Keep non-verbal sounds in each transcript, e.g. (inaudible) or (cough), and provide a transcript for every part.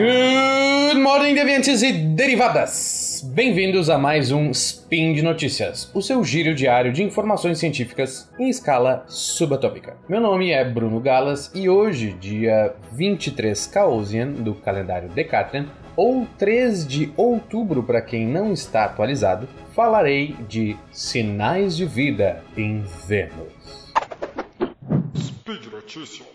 Good morning, deviantes e derivadas! Bem-vindos a mais um Spin de Notícias, o seu giro diário de informações científicas em escala subatômica. Meu nome é Bruno Galas e hoje, dia 23 Caosian do calendário Decatrian, ou 3 de outubro para quem não está atualizado, falarei de sinais de vida em Vênus. Speed Notícias.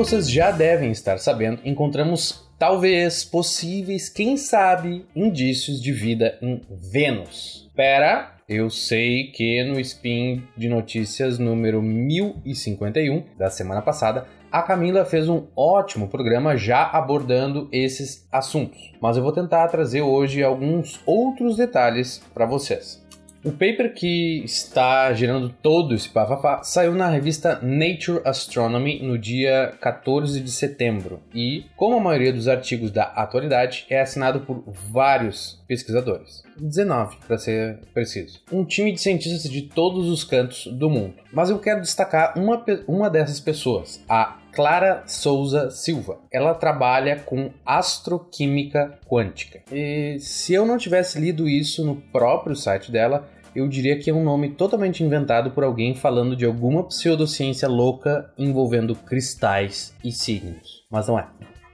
Vocês já devem estar sabendo, encontramos talvez possíveis, quem sabe, indícios de vida em Vênus. Pera, eu sei que no Spin de Notícias número 1051 da semana passada, a Camila fez um ótimo programa já abordando esses assuntos, mas eu vou tentar trazer hoje alguns outros detalhes para vocês. O paper que está gerando todo esse bafafá saiu na revista Nature Astronomy no dia 14 de setembro e, como a maioria dos artigos da atualidade, é assinado por vários pesquisadores. 19, para ser preciso. Um time de cientistas de todos os cantos do mundo. Mas eu quero destacar uma, uma dessas pessoas, a Clara Souza Silva. Ela trabalha com astroquímica quântica. E se eu não tivesse lido isso no próprio site dela, eu diria que é um nome totalmente inventado por alguém falando de alguma pseudociência louca envolvendo cristais e signos. Mas não é.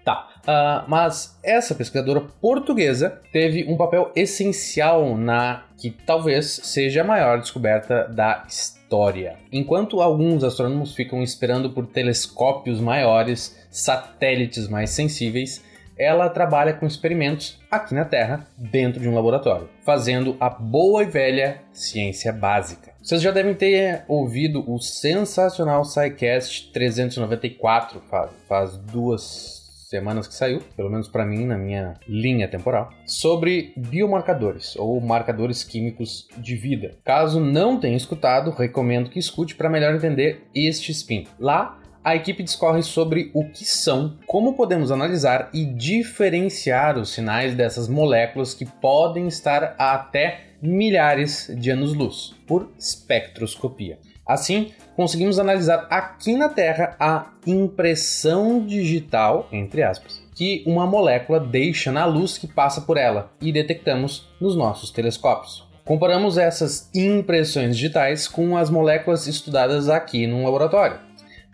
Tá, uh, mas essa pesquisadora portuguesa teve um papel essencial na que talvez seja a maior descoberta da história. Enquanto alguns astrônomos ficam esperando por telescópios maiores, satélites mais sensíveis, ela trabalha com experimentos aqui na Terra, dentro de um laboratório, fazendo a boa e velha ciência básica. Vocês já devem ter ouvido o sensacional SciCast 394, faz, faz duas semanas que saiu, pelo menos para mim na minha linha temporal, sobre biomarcadores ou marcadores químicos de vida. Caso não tenha escutado, recomendo que escute para melhor entender este spin. Lá a equipe discorre sobre o que são, como podemos analisar e diferenciar os sinais dessas moléculas que podem estar a até milhares de anos-luz por espectroscopia. Assim, conseguimos analisar aqui na Terra a impressão digital, entre aspas, que uma molécula deixa na luz que passa por ela e detectamos nos nossos telescópios. Comparamos essas impressões digitais com as moléculas estudadas aqui no laboratório.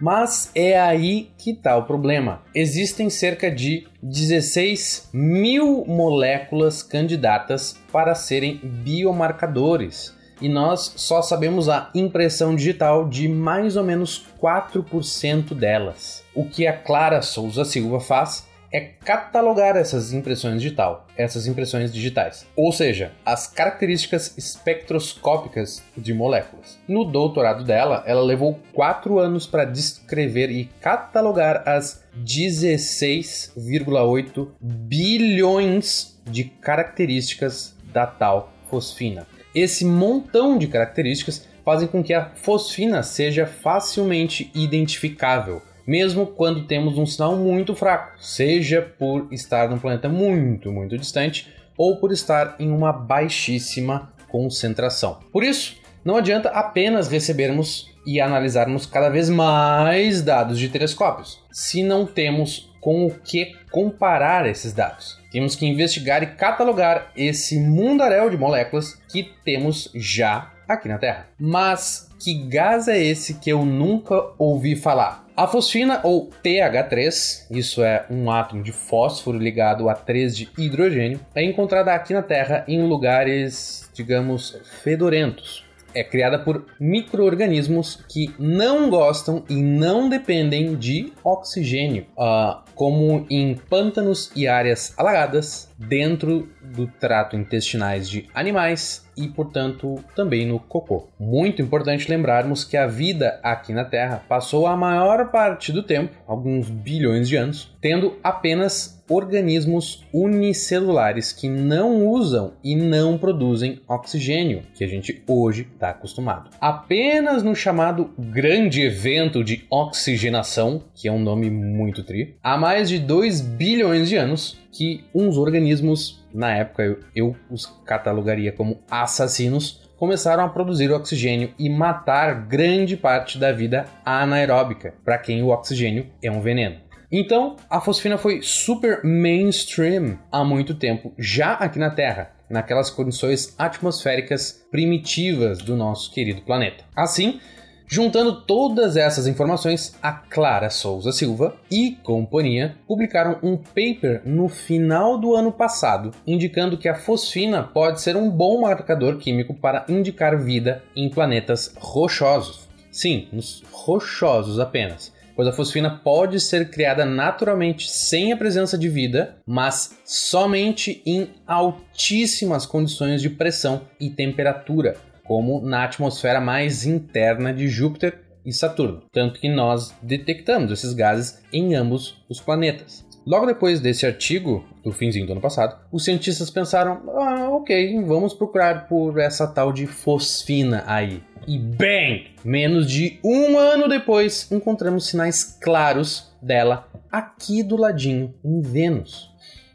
Mas é aí que está o problema. Existem cerca de 16 mil moléculas candidatas para serem biomarcadores e nós só sabemos a impressão digital de mais ou menos 4% delas. O que a Clara Souza Silva faz é catalogar essas impressões digital, essas impressões digitais, ou seja, as características espectroscópicas de moléculas. No doutorado dela, ela levou quatro anos para descrever e catalogar as 16,8 bilhões de características da tal fosfina. Esse montão de características fazem com que a fosfina seja facilmente identificável mesmo quando temos um sinal muito fraco, seja por estar num planeta muito, muito distante ou por estar em uma baixíssima concentração. Por isso, não adianta apenas recebermos e analisarmos cada vez mais dados de telescópios, se não temos com o que comparar esses dados. Temos que investigar e catalogar esse mundaréu de moléculas que temos já aqui na Terra. Mas que gás é esse que eu nunca ouvi falar? A fosfina, ou TH3, isso é um átomo de fósforo ligado a 3 de hidrogênio, é encontrada aqui na Terra em lugares, digamos, fedorentos. É criada por micro-organismos que não gostam e não dependem de oxigênio, uh, como em pântanos e áreas alagadas, dentro do trato intestinais de animais e, portanto, também no cocô. Muito importante lembrarmos que a vida aqui na Terra passou a maior parte do tempo, alguns bilhões de anos, tendo apenas organismos unicelulares que não usam e não produzem oxigênio, que a gente hoje está acostumado. Apenas no chamado grande evento de oxigenação, que é um nome muito tri, há mais de 2 bilhões de anos, que uns organismos, na época eu, eu os catalogaria como assassinos, começaram a produzir oxigênio e matar grande parte da vida anaeróbica, para quem o oxigênio é um veneno. Então, a fosfina foi super mainstream há muito tempo, já aqui na Terra, naquelas condições atmosféricas primitivas do nosso querido planeta. Assim, Juntando todas essas informações, a Clara Souza Silva e companhia publicaram um paper no final do ano passado, indicando que a fosfina pode ser um bom marcador químico para indicar vida em planetas rochosos. Sim, nos rochosos apenas pois a fosfina pode ser criada naturalmente sem a presença de vida, mas somente em altíssimas condições de pressão e temperatura, como na atmosfera mais interna de Júpiter e Saturno, tanto que nós detectamos esses gases em ambos os planetas. Logo depois desse artigo, do finzinho do ano passado, os cientistas pensaram: ah, ok, vamos procurar por essa tal de fosfina aí. E bem, menos de um ano depois, encontramos sinais claros dela aqui do ladinho, em Vênus.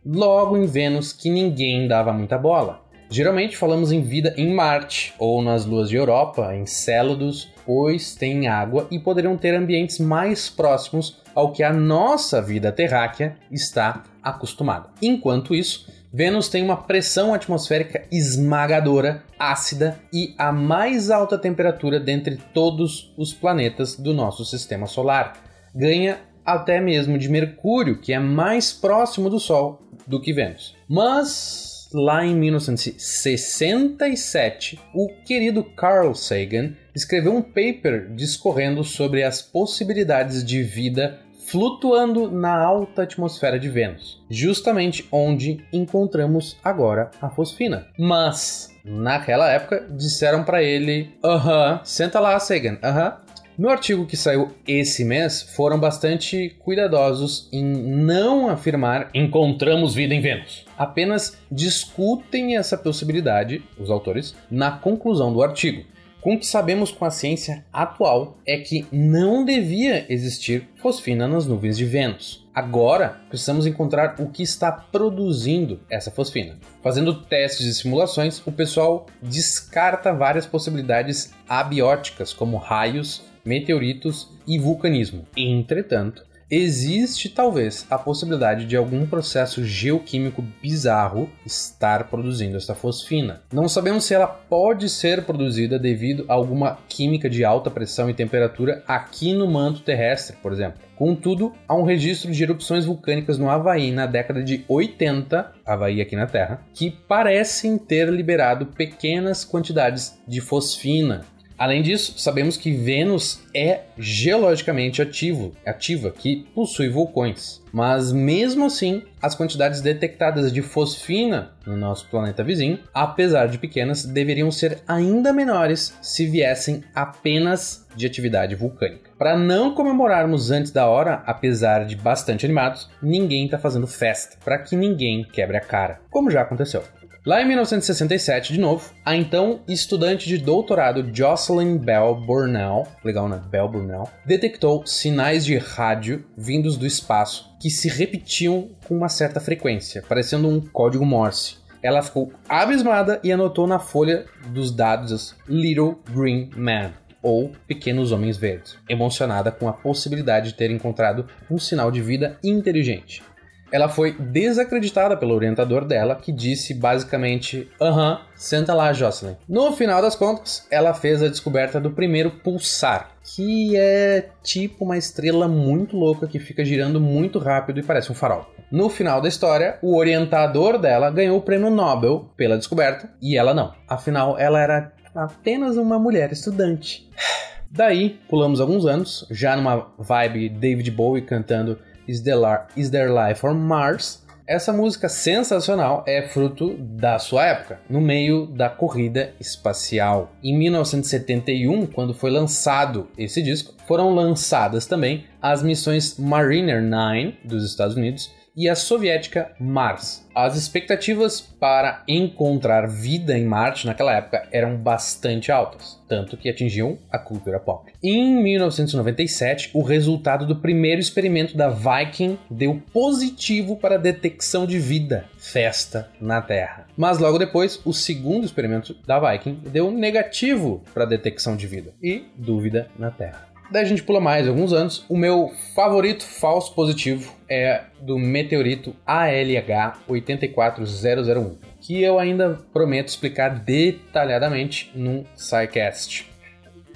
Logo em Vênus, que ninguém dava muita bola. Geralmente falamos em vida em Marte ou nas luas de Europa, em Célados, pois tem água e poderiam ter ambientes mais próximos ao que a nossa vida terráquea está acostumada. Enquanto isso, Vênus tem uma pressão atmosférica esmagadora, ácida e a mais alta temperatura dentre todos os planetas do nosso sistema solar. Ganha até mesmo de Mercúrio, que é mais próximo do Sol do que Vênus. Mas lá em 1967, o querido Carl Sagan escreveu um paper discorrendo sobre as possibilidades de vida flutuando na alta atmosfera de Vênus, justamente onde encontramos agora a fosfina. Mas naquela época disseram para ele: "Aham, uh -huh, senta lá, Sagan. Aham, uh -huh, no artigo que saiu esse mês, foram bastante cuidadosos em não afirmar encontramos vida em Vênus. Apenas discutem essa possibilidade, os autores, na conclusão do artigo. Com o que sabemos com a ciência atual é que não devia existir fosfina nas nuvens de Vênus. Agora precisamos encontrar o que está produzindo essa fosfina. Fazendo testes e simulações, o pessoal descarta várias possibilidades abióticas, como raios, meteoritos e vulcanismo. Entretanto, existe talvez a possibilidade de algum processo geoquímico bizarro estar produzindo essa fosfina. Não sabemos se ela pode ser produzida devido a alguma química de alta pressão e temperatura aqui no manto terrestre, por exemplo. Contudo, há um registro de erupções vulcânicas no Havaí na década de 80, Havaí aqui na Terra, que parecem ter liberado pequenas quantidades de fosfina Além disso, sabemos que Vênus é geologicamente ativo, ativa, que possui vulcões. Mas mesmo assim, as quantidades detectadas de fosfina no nosso planeta vizinho, apesar de pequenas, deveriam ser ainda menores se viessem apenas de atividade vulcânica. Para não comemorarmos antes da hora, apesar de bastante animados, ninguém está fazendo festa para que ninguém quebre a cara, como já aconteceu. Lá em 1967, de novo, a então estudante de doutorado Jocelyn Bell Burnell, legal né? Bell Burnell, detectou sinais de rádio vindos do espaço que se repetiam com uma certa frequência, parecendo um código Morse. Ela ficou abismada e anotou na folha dos dados Little Green Man, ou Pequenos Homens Verdes, emocionada com a possibilidade de ter encontrado um sinal de vida inteligente ela foi desacreditada pelo orientador dela, que disse basicamente: aham, senta lá, Jocelyn. No final das contas, ela fez a descoberta do primeiro pulsar, que é tipo uma estrela muito louca que fica girando muito rápido e parece um farol. No final da história, o orientador dela ganhou o prêmio Nobel pela descoberta e ela não. Afinal, ela era apenas uma mulher estudante. (sighs) Daí, pulamos alguns anos, já numa vibe David Bowie cantando Is There, Life on Mars? Essa música sensacional é fruto da sua época, no meio da corrida espacial. Em 1971, quando foi lançado esse disco, foram lançadas também as missões Mariner 9 dos Estados Unidos e a soviética Mars. As expectativas para encontrar vida em Marte naquela época eram bastante altas, tanto que atingiam a cultura pop. Em 1997, o resultado do primeiro experimento da Viking deu positivo para a detecção de vida, festa na Terra. Mas logo depois, o segundo experimento da Viking deu negativo para a detecção de vida e dúvida na Terra. Daí a gente pula mais alguns anos. O meu favorito falso positivo é do meteorito ALH 84001, que eu ainda prometo explicar detalhadamente num SciCast.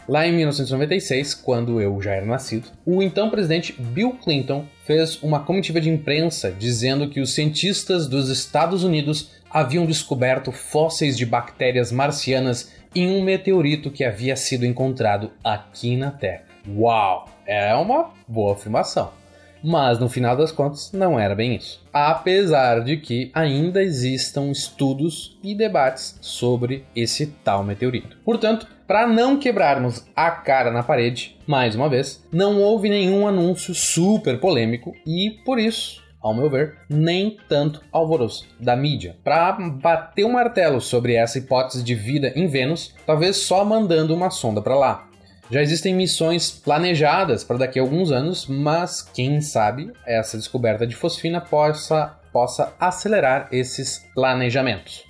Lá em 1996, quando eu já era nascido, o então presidente Bill Clinton fez uma comitiva de imprensa dizendo que os cientistas dos Estados Unidos haviam descoberto fósseis de bactérias marcianas em um meteorito que havia sido encontrado aqui na Terra. Uau! É uma boa afirmação. Mas no final das contas, não era bem isso. Apesar de que ainda existam estudos e debates sobre esse tal meteorito. Portanto, para não quebrarmos a cara na parede, mais uma vez, não houve nenhum anúncio super polêmico e, por isso, ao meu ver, nem tanto alvoroço da mídia. Para bater o um martelo sobre essa hipótese de vida em Vênus, talvez só mandando uma sonda para lá. Já existem missões planejadas para daqui a alguns anos, mas quem sabe essa descoberta de fosfina possa, possa acelerar esses planejamentos.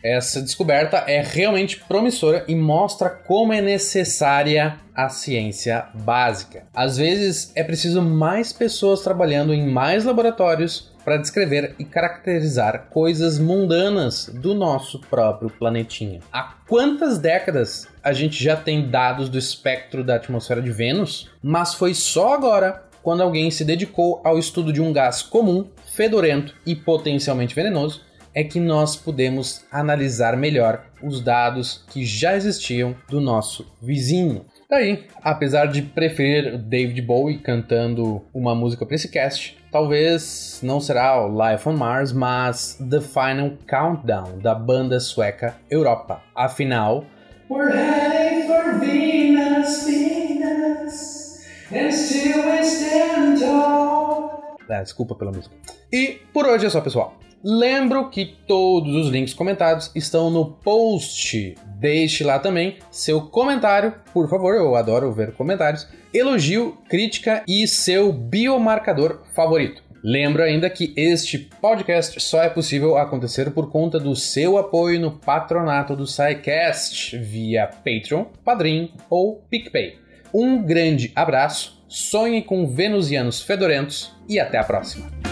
Essa descoberta é realmente promissora e mostra como é necessária a ciência básica. Às vezes é preciso mais pessoas trabalhando em mais laboratórios para descrever e caracterizar coisas mundanas do nosso próprio planetinha. Há quantas décadas a gente já tem dados do espectro da atmosfera de Vênus? Mas foi só agora quando alguém se dedicou ao estudo de um gás comum, fedorento e potencialmente venenoso, é que nós podemos analisar melhor os dados que já existiam do nosso vizinho. Daí, apesar de preferir David Bowie cantando uma música para esse cast, talvez não será o Life on Mars, mas The Final Countdown da banda sueca Europa. Afinal, We're heading for Venus, Venus, and still we stand tall. Ah, desculpa pela música. E por hoje é só, pessoal. Lembro que todos os links comentados estão no post. Deixe lá também seu comentário, por favor, eu adoro ver comentários, elogio, crítica e seu biomarcador favorito. Lembro ainda que este podcast só é possível acontecer por conta do seu apoio no patronato do SciCast via Patreon, Padrim ou PicPay. Um grande abraço, sonhe com venusianos fedorentos e até a próxima!